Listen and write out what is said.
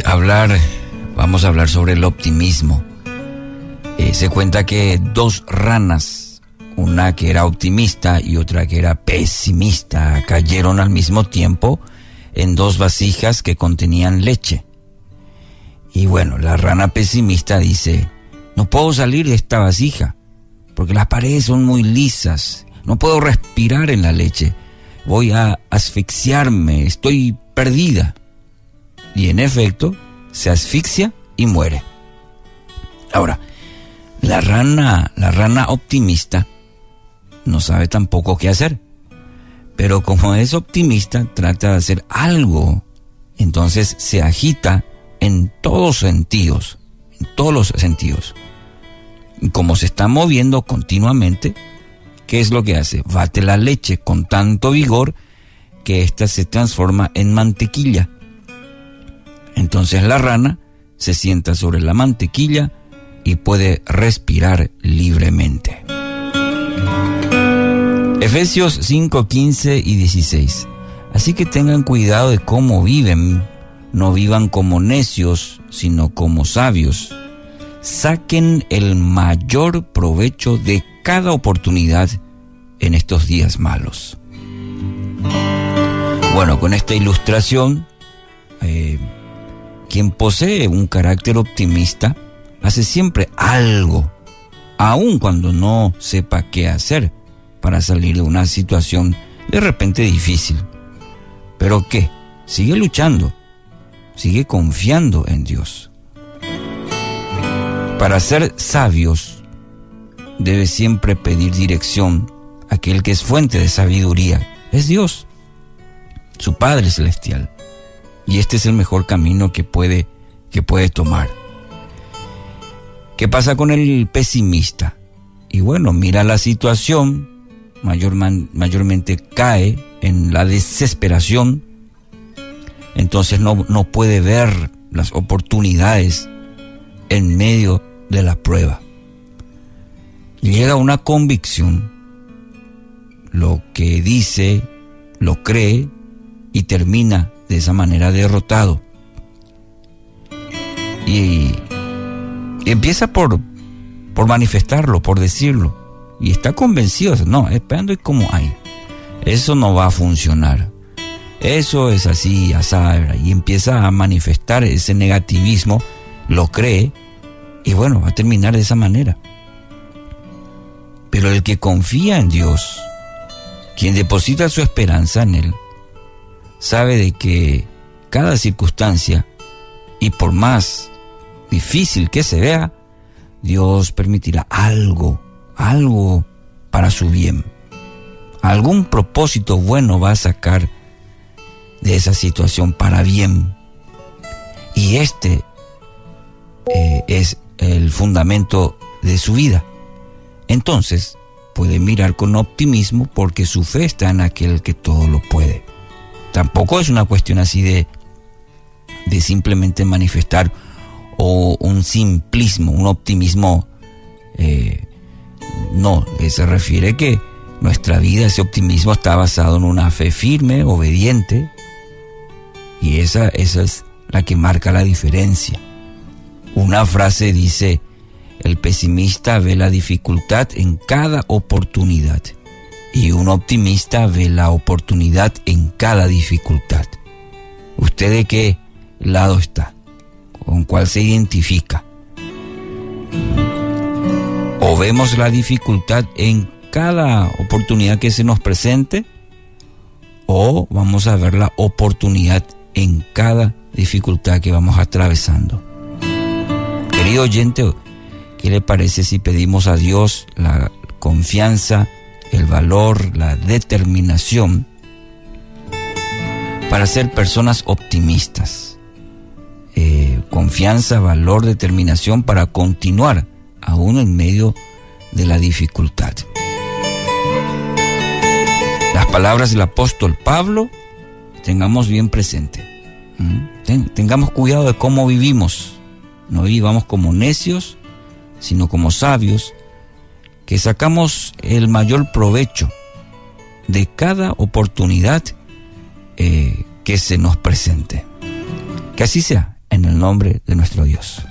Hablar, vamos a hablar sobre el optimismo. Eh, se cuenta que dos ranas, una que era optimista y otra que era pesimista, cayeron al mismo tiempo en dos vasijas que contenían leche. Y bueno, la rana pesimista dice, no puedo salir de esta vasija, porque las paredes son muy lisas, no puedo respirar en la leche, voy a asfixiarme, estoy perdida. Y en efecto, se asfixia y muere. Ahora, la rana, la rana optimista no sabe tampoco qué hacer. Pero como es optimista, trata de hacer algo. Entonces se agita en todos sentidos, en todos los sentidos. Y como se está moviendo continuamente, ¿qué es lo que hace? Bate la leche con tanto vigor que ésta se transforma en mantequilla. Entonces la rana se sienta sobre la mantequilla y puede respirar libremente. Efesios 5, 15 y 16. Así que tengan cuidado de cómo viven, no vivan como necios, sino como sabios. Saquen el mayor provecho de cada oportunidad en estos días malos. Bueno, con esta ilustración, eh, quien posee un carácter optimista hace siempre algo, aun cuando no sepa qué hacer para salir de una situación de repente difícil. Pero ¿qué? Sigue luchando, sigue confiando en Dios. Para ser sabios, debe siempre pedir dirección a aquel que es fuente de sabiduría, es Dios, su Padre Celestial y este es el mejor camino que puede, que puede tomar. ¿Qué pasa con el pesimista? Y bueno, mira la situación, mayormente cae en la desesperación, entonces no, no puede ver las oportunidades en medio de la prueba. Llega una convicción, lo que dice, lo cree y termina de esa manera derrotado. Y, empieza por, por manifestarlo, por decirlo. Y está convencido, no, esperando y como hay. Eso no va a funcionar. Eso es así, asabra. Y empieza a manifestar ese negativismo, lo cree, y bueno, va a terminar de esa manera. Pero el que confía en Dios, quien deposita su esperanza en Él, sabe de que cada circunstancia, y por más difícil que se vea, Dios permitirá algo, algo para su bien. Algún propósito bueno va a sacar de esa situación para bien. Y este eh, es el fundamento de su vida. Entonces puede mirar con optimismo porque su fe está en aquel que todo lo puede. Tampoco es una cuestión así de, de simplemente manifestar o un simplismo, un optimismo. Eh, no, se refiere que nuestra vida, ese optimismo está basado en una fe firme, obediente, y esa, esa es la que marca la diferencia. Una frase dice, el pesimista ve la dificultad en cada oportunidad y un optimista ve la oportunidad en cada dificultad. ¿Usted de qué lado está? ¿Con cuál se identifica? ¿O vemos la dificultad en cada oportunidad que se nos presente? ¿O vamos a ver la oportunidad en cada dificultad que vamos atravesando? Querido oyente, ¿qué le parece si pedimos a Dios la confianza, el valor, la determinación para ser personas optimistas. Eh, confianza, valor, determinación para continuar aún en medio de la dificultad. Las palabras del apóstol Pablo tengamos bien presente. tengamos cuidado de cómo vivimos. No vivamos como necios, sino como sabios, que sacamos el mayor provecho de cada oportunidad eh, que se nos presente. Que así sea, en en el nombre de nuestro Dios.